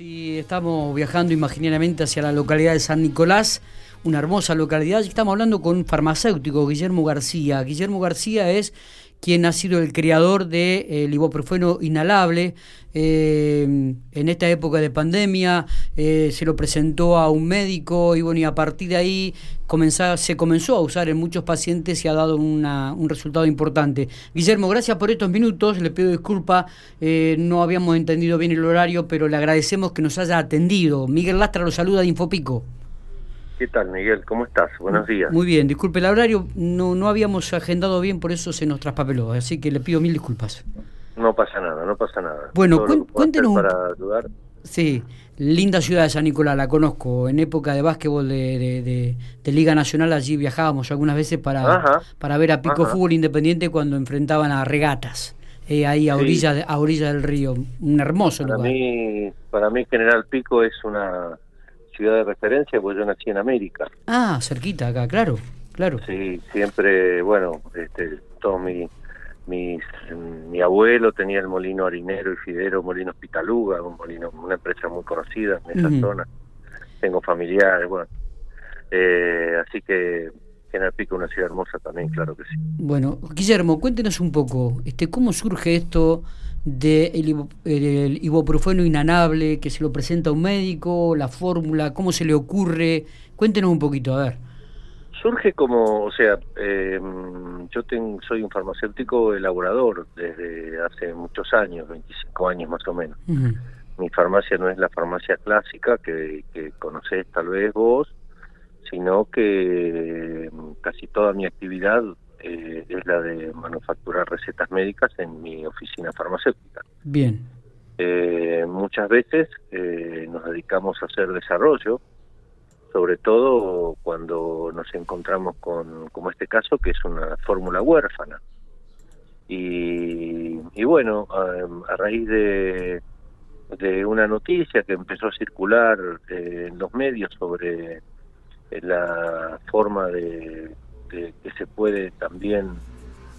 Y estamos viajando imaginariamente hacia la localidad de San Nicolás, una hermosa localidad. Y estamos hablando con un farmacéutico, Guillermo García. Guillermo García es quien ha sido el creador del de, eh, ibuprofeno inhalable. Eh, en esta época de pandemia eh, se lo presentó a un médico y bueno, y a partir de ahí comenzó, se comenzó a usar en muchos pacientes y ha dado una, un resultado importante. Guillermo, gracias por estos minutos, le pido disculpa, no habíamos entendido bien el horario, pero le agradecemos que nos haya atendido. Miguel Lastra lo saluda de Infopico. ¿Qué tal, Miguel? ¿Cómo estás? Buenos días. Muy bien, disculpe el horario, no, no habíamos agendado bien, por eso se nos traspapeló, así que le pido mil disculpas. No pasa nada, no pasa nada. Bueno, cuéntenos. Para ayudar. Sí, linda ciudad de San Nicolás, la conozco. En época de básquetbol de, de, Liga Nacional, allí viajábamos algunas veces para, para ver a Pico Fútbol Independiente cuando enfrentaban a regatas. Eh, ahí a orilla, a orilla del río, un hermoso para lugar. Mí, para mí General Pico es una ciudad de referencia, pues yo nací en América. Ah, cerquita acá, claro, claro. Sí, siempre, bueno, este, todo mi, mi, mi abuelo tenía el molino harinero y fidero, molino Pitaluga, un molino, una empresa muy conocida en esa zona. Tengo familiares, bueno. Eh, así que General Pico una ciudad hermosa también, claro que sí. Bueno, Guillermo, cuéntenos un poco, este, ¿cómo surge esto del de ibuprofeno inanable que se lo presenta a un médico, la fórmula, cómo se le ocurre. Cuéntenos un poquito, a ver. Surge como, o sea, eh, yo soy un farmacéutico elaborador desde hace muchos años, 25 años más o menos. Mi farmacia no es la farmacia clásica que, que conocés tal vez vos, sino que casi toda mi actividad eh, es la de manufacturar recetas médicas en mi oficina farmacéutica. Bien. Eh, muchas veces eh, nos dedicamos a hacer desarrollo, sobre todo cuando nos encontramos con, como este caso, que es una fórmula huérfana. Y, bueno, a, raíz de, de una noticia que empezó a circular en los medios sobre la forma de que, se puede también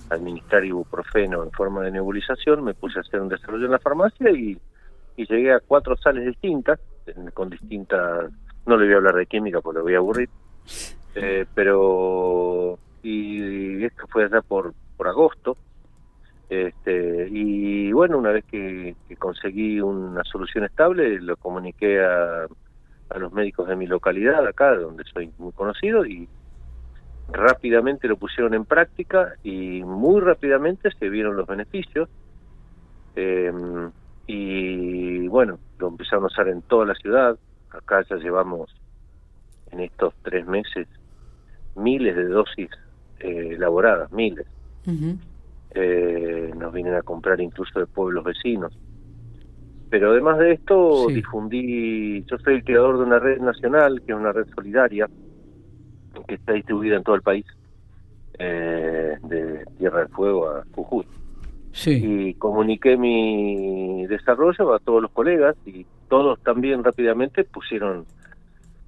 administrar ibuprofeno en forma de nebulización, me puse a hacer un desarrollo en la farmacia y, llegué a cuatro sales distintas, con distintas, no le voy a hablar de química porque lo voy a aburrir, eh, pero, y, esto fue allá por, por agosto, este, y bueno, una vez que, conseguí una solución estable, lo comuniqué a, a los médicos de mi localidad, acá, donde soy muy conocido, y rápidamente lo pusieron en práctica y muy rápidamente se vieron los beneficios. Em, y bueno, lo empezaron a usar en toda la ciudad. Acá ya llevamos en estos tres meses miles de dosis eh, elaboradas, miles. Eh, nos vienen a comprar incluso de pueblos vecinos. Pero además de esto, difundí, yo soy el creador de una red nacional, que es una red solidaria, que está distribuida en todo el país, eh, de Tierra del Fuego a Jujuy. Y comuniqué mi desarrollo a todos los colegas y todos también rápidamente pusieron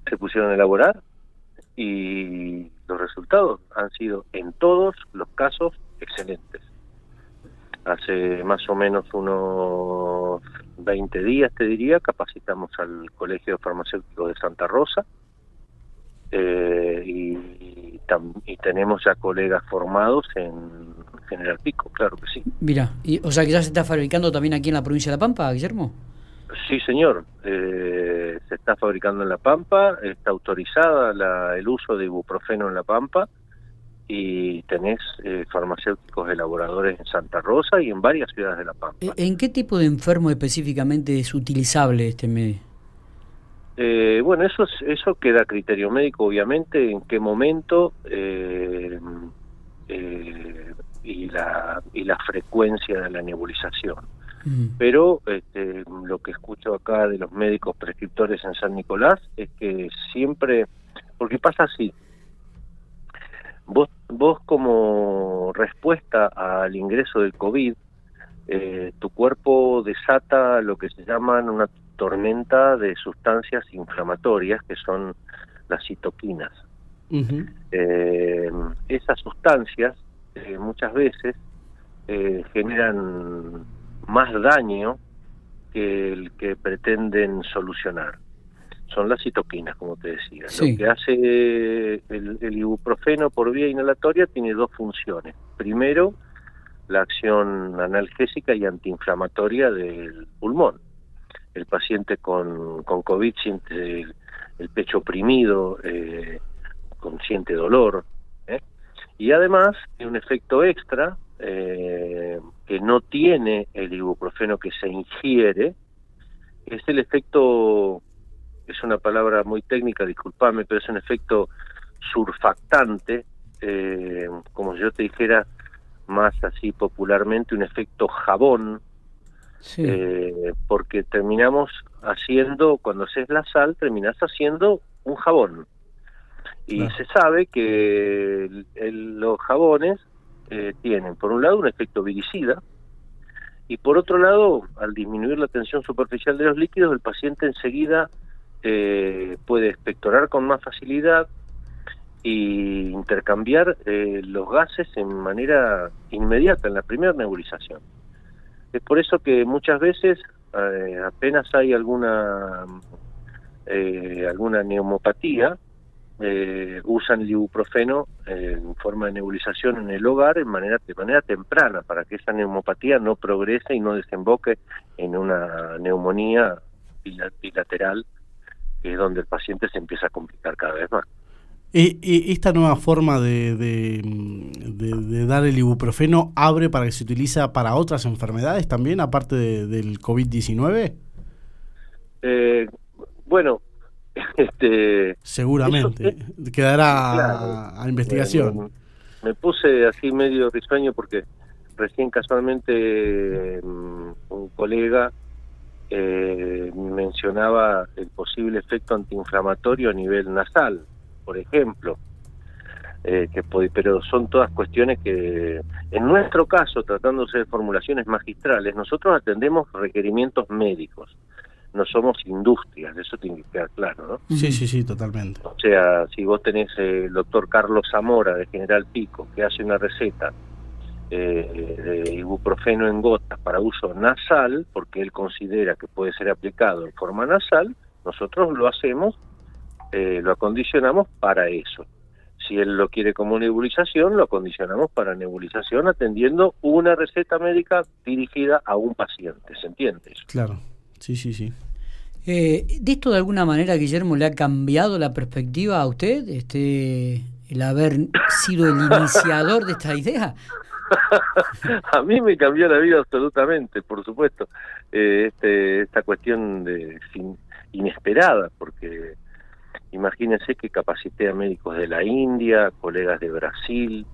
se pusieron a elaborar y los resultados han sido en todos los casos excelentes. Hace más o menos unos 20 días, te diría, capacitamos al Colegio Farmacéutico de Santa Rosa, eh, y, y, tenemos ya colegas formados en General Pico, claro que sí. Mira, y, o sea que ya se está fabricando también aquí en la provincia de La Pampa, Guillermo. Sí, señor. Eh, se está fabricando en La Pampa, está autorizada la, el uso de ibuprofeno en La Pampa y tenés eh, farmacéuticos elaboradores en Santa Rosa y en varias ciudades de La Pampa. ¿En qué tipo de enfermo específicamente es utilizable este medio? Eh, bueno, eso eso queda a criterio médico, obviamente, en qué momento eh, eh, y la y la frecuencia de la nebulización. Mm. Pero este, lo que escucho acá de los médicos prescriptores en San Nicolás es que siempre, porque pasa así, vos vos como respuesta al ingreso del COVID, tu cuerpo desata lo que se llaman una tormenta de sustancias inflamatorias que son las citoquinas. Eh, esas sustancias eh, muchas veces eh, generan más daño que el que pretenden solucionar. Son las citoquinas, como te decía. Lo que hace el, el ibuprofeno por vía inhalatoria tiene dos funciones. Primero, la acción analgésica y antiinflamatoria del pulmón. El paciente con, con COVID siente el, pecho oprimido, eh, siente dolor, ¿eh? y además tiene un efecto extra eh, que no tiene el ibuprofeno que se ingiere, es el efecto, es una palabra muy técnica, disculpame, pero es un efecto surfactante, eh, como si yo te dijera más así popularmente, un efecto jabón, eh, porque terminamos haciendo, cuando haces la sal, terminas haciendo un jabón. Y se sabe que los jabones eh, tienen, por un lado, un efecto viricida, y por otro lado, al disminuir la tensión superficial de los líquidos, el paciente enseguida eh, puede expectorar con más facilidad y intercambiar eh, los gases en manera inmediata, en la primera nebulización. Es por eso que muchas veces apenas hay alguna alguna neumopatía, eh, usan el ibuprofeno en forma de nebulización en el hogar en manera, de manera temprana para que esa neumopatía no progrese y no desemboque en una neumonía bilateral, que es donde el paciente se empieza a complicar cada vez más. ¿Y, esta nueva forma de, de, dar el ibuprofeno abre para que se utiliza para otras enfermedades también, aparte del COVID-19? Eh, bueno, este, Seguramente, quedará a investigación. me puse así medio risueño porque recién casualmente mm, un colega eh, mencionaba el posible efecto antiinflamatorio a nivel nasal, por ejemplo. Eh, que pero son todas cuestiones que, en nuestro caso, tratándose de formulaciones magistrales, nosotros atendemos requerimientos médicos no somos industrias, eso tiene que quedar claro, ¿no? Sí, sí, sí, totalmente. O sea, si vos tenés el doctor Carlos Zamora de General Pico, que hace una receta eh, de ibuprofeno en gotas para uso nasal, porque él considera que puede ser aplicado en forma nasal, nosotros lo hacemos, eh, lo acondicionamos para eso. Si él lo quiere como nebulización, lo acondicionamos para nebulización atendiendo una receta médica dirigida a un paciente, ¿se entiende? Eso? Claro. Sí, sí, sí. Eh, ¿De esto de alguna manera, Guillermo, le ha cambiado la perspectiva a usted, este, el haber sido el iniciador de esta idea? a mí me cambió la vida absolutamente, por supuesto, eh, este, esta cuestión de inesperada, porque imagínense que capacité a médicos de la India, colegas de Brasil,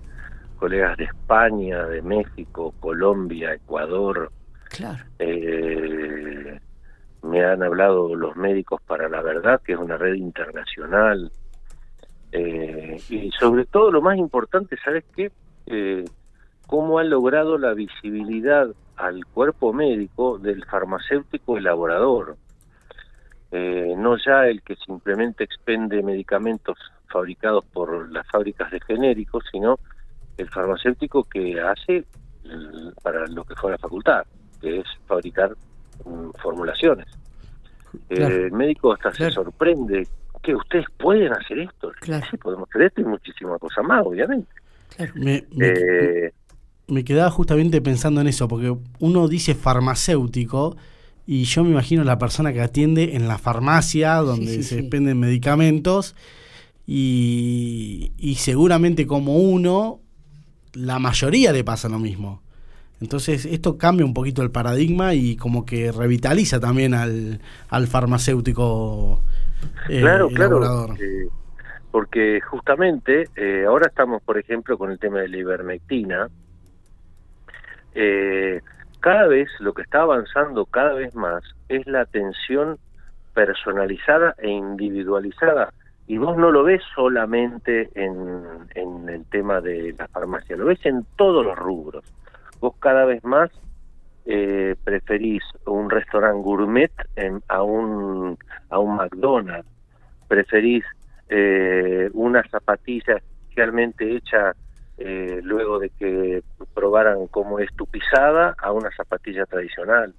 colegas de España, de México, Colombia, Ecuador, claro. eh, me han hablado los médicos para la verdad, que es una red internacional, eh, y sobre todo lo más importante, ¿sabes qué? Eh, cómo ha logrado la visibilidad al cuerpo médico del farmacéutico elaborador, eh, no ya el que simplemente expende medicamentos fabricados por las fábricas de genéricos, sino el farmacéutico que hace para lo que fue la facultad, que es fabricar Mm, formulaciones. el médico hasta se sorprende que ustedes pueden hacer esto. Sí, podemos hacer esto y muchísimas cosas más, obviamente. Me, eh, me, quedaba justamente pensando en eso, porque uno dice farmacéutico y yo me imagino la persona que atiende en la farmacia donde se expenden medicamentos y, y seguramente como uno, la mayoría le pasa lo mismo. Entonces esto cambia un poquito el paradigma y como que revitaliza también al, al farmacéutico. Eh, claro, claro. Eh, porque justamente eh, ahora estamos, por ejemplo, con el tema de la ivermectina. Cada vez lo que está avanzando cada vez más es la atención personalizada e individualizada. Y vos no lo ves solamente en, en el tema de la farmacia, lo ves en todos los rubros vos cada vez más eh, preferís un restaurante gourmet a un a un McDonald's, preferís eh, una zapatilla especialmente hecha eh, luego de que probaran cómo es tu pisada a una zapatilla tradicional.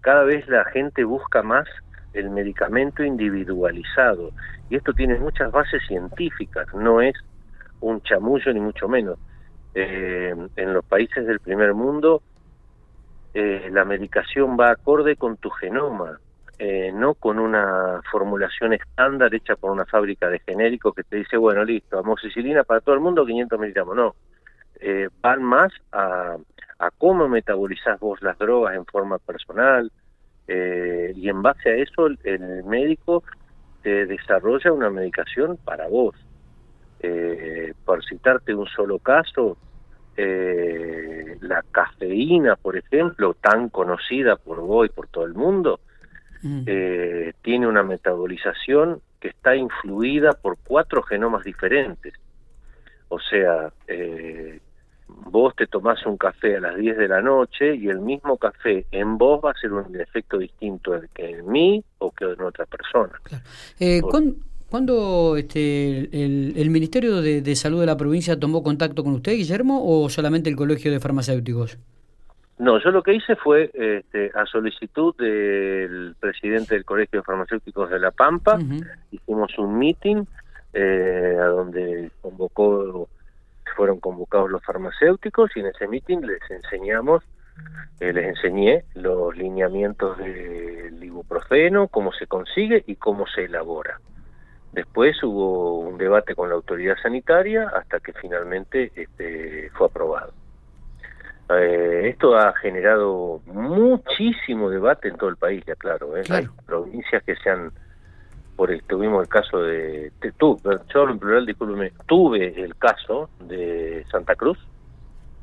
cada vez la gente busca más el medicamento individualizado y esto tiene muchas bases científicas, no es un chamullo ni mucho menos. Eh, en los países del primer mundo eh, la medicación va acorde con tu genoma, eh, no con una formulación estándar hecha por una fábrica de genéricos que te dice, bueno, listo, amoxicilina para todo el mundo, 500 miligramos. No, eh, van más a, a cómo metabolizás vos las drogas en forma personal eh, y en base a eso el, el, médico te desarrolla una medicación para vos. por citarte un solo caso, la cafeína, por ejemplo, tan conocida por vos y por todo el mundo, Mm. eh, tiene una metabolización que está influida por cuatro genomas diferentes. O sea, eh, vos te tomás un café a las 10 de la noche y el mismo café en vos va a ser un efecto distinto que en mí o que en otra persona. Eh, ¿Cuándo este, el, el Ministerio de, de, Salud de la provincia tomó contacto con usted, Guillermo, o solamente el Colegio de Farmacéuticos? No, yo lo que hice fue, este, a solicitud del presidente del Colegio de Farmacéuticos de La Pampa, hicimos un meeting eh, a donde convocó, fueron convocados los farmacéuticos y en ese meeting les enseñamos, eh, les enseñé los lineamientos del ibuprofeno, cómo se consigue y cómo se elabora. Después hubo un debate con la autoridad sanitaria hasta que finalmente este, fue aprobado. Eh, esto ha generado muchísimo debate en todo el país, ya claro. ¿eh? Hay provincias que se han. Por el, tuvimos el caso de. tú, yo en plural, discúlpeme. Tuve el caso de Santa Cruz,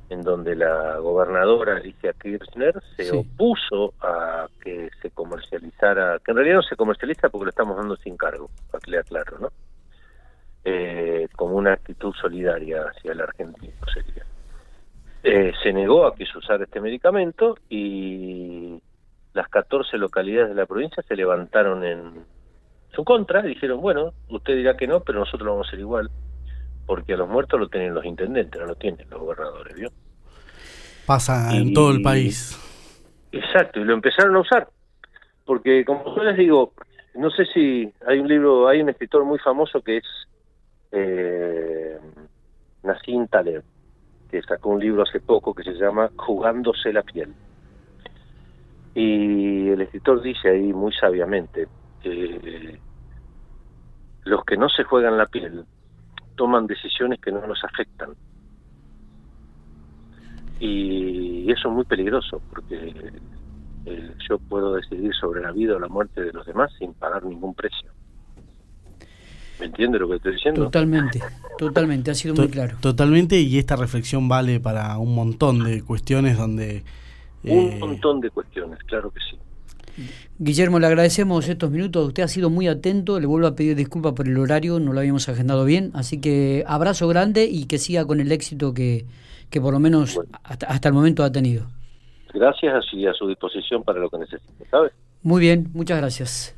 en donde la gobernadora Alicia Kirchner se opuso a que se comercializara. Que en realidad no se comercializa porque lo estamos dando sin cargo, para que le aclaro, ¿no? Eh, como una actitud solidaria hacia el argentino sería. Eh, se negó a que se usara este medicamento y las 14 localidades de la provincia se levantaron en su contra y dijeron, bueno, usted dirá que no, pero nosotros lo vamos a hacer igual, porque a los muertos lo tienen los intendentes, no lo tienen los gobernadores, ¿vio? Pasa en todo el país. Exacto, y lo empezaron a usar, porque como yo les digo, no sé si hay un libro, hay un escritor muy famoso que es eh, Nassim Taleb, que sacó un libro hace poco que se llama Jugándose la piel. Y el escritor dice ahí muy sabiamente que los que no se juegan la piel toman decisiones que no nos afectan. Y eso es muy peligroso porque eh, yo puedo decidir sobre la vida o la muerte de los demás sin pagar ningún precio. ¿Me entiende lo que estoy diciendo? Totalmente, totalmente, ha sido muy claro. Totalmente, y esta reflexión vale para un montón de cuestiones donde... Un eh, montón de cuestiones, claro que sí. Guillermo, le agradecemos estos minutos. Usted ha sido muy atento. Le vuelvo a pedir disculpas por el horario, no lo habíamos agendado bien. Así que abrazo grande y que siga con el éxito que, que por lo menos hasta, hasta, el momento ha tenido. Gracias y a su disposición para lo que necesite, ¿sabes? Muy bien, muchas gracias.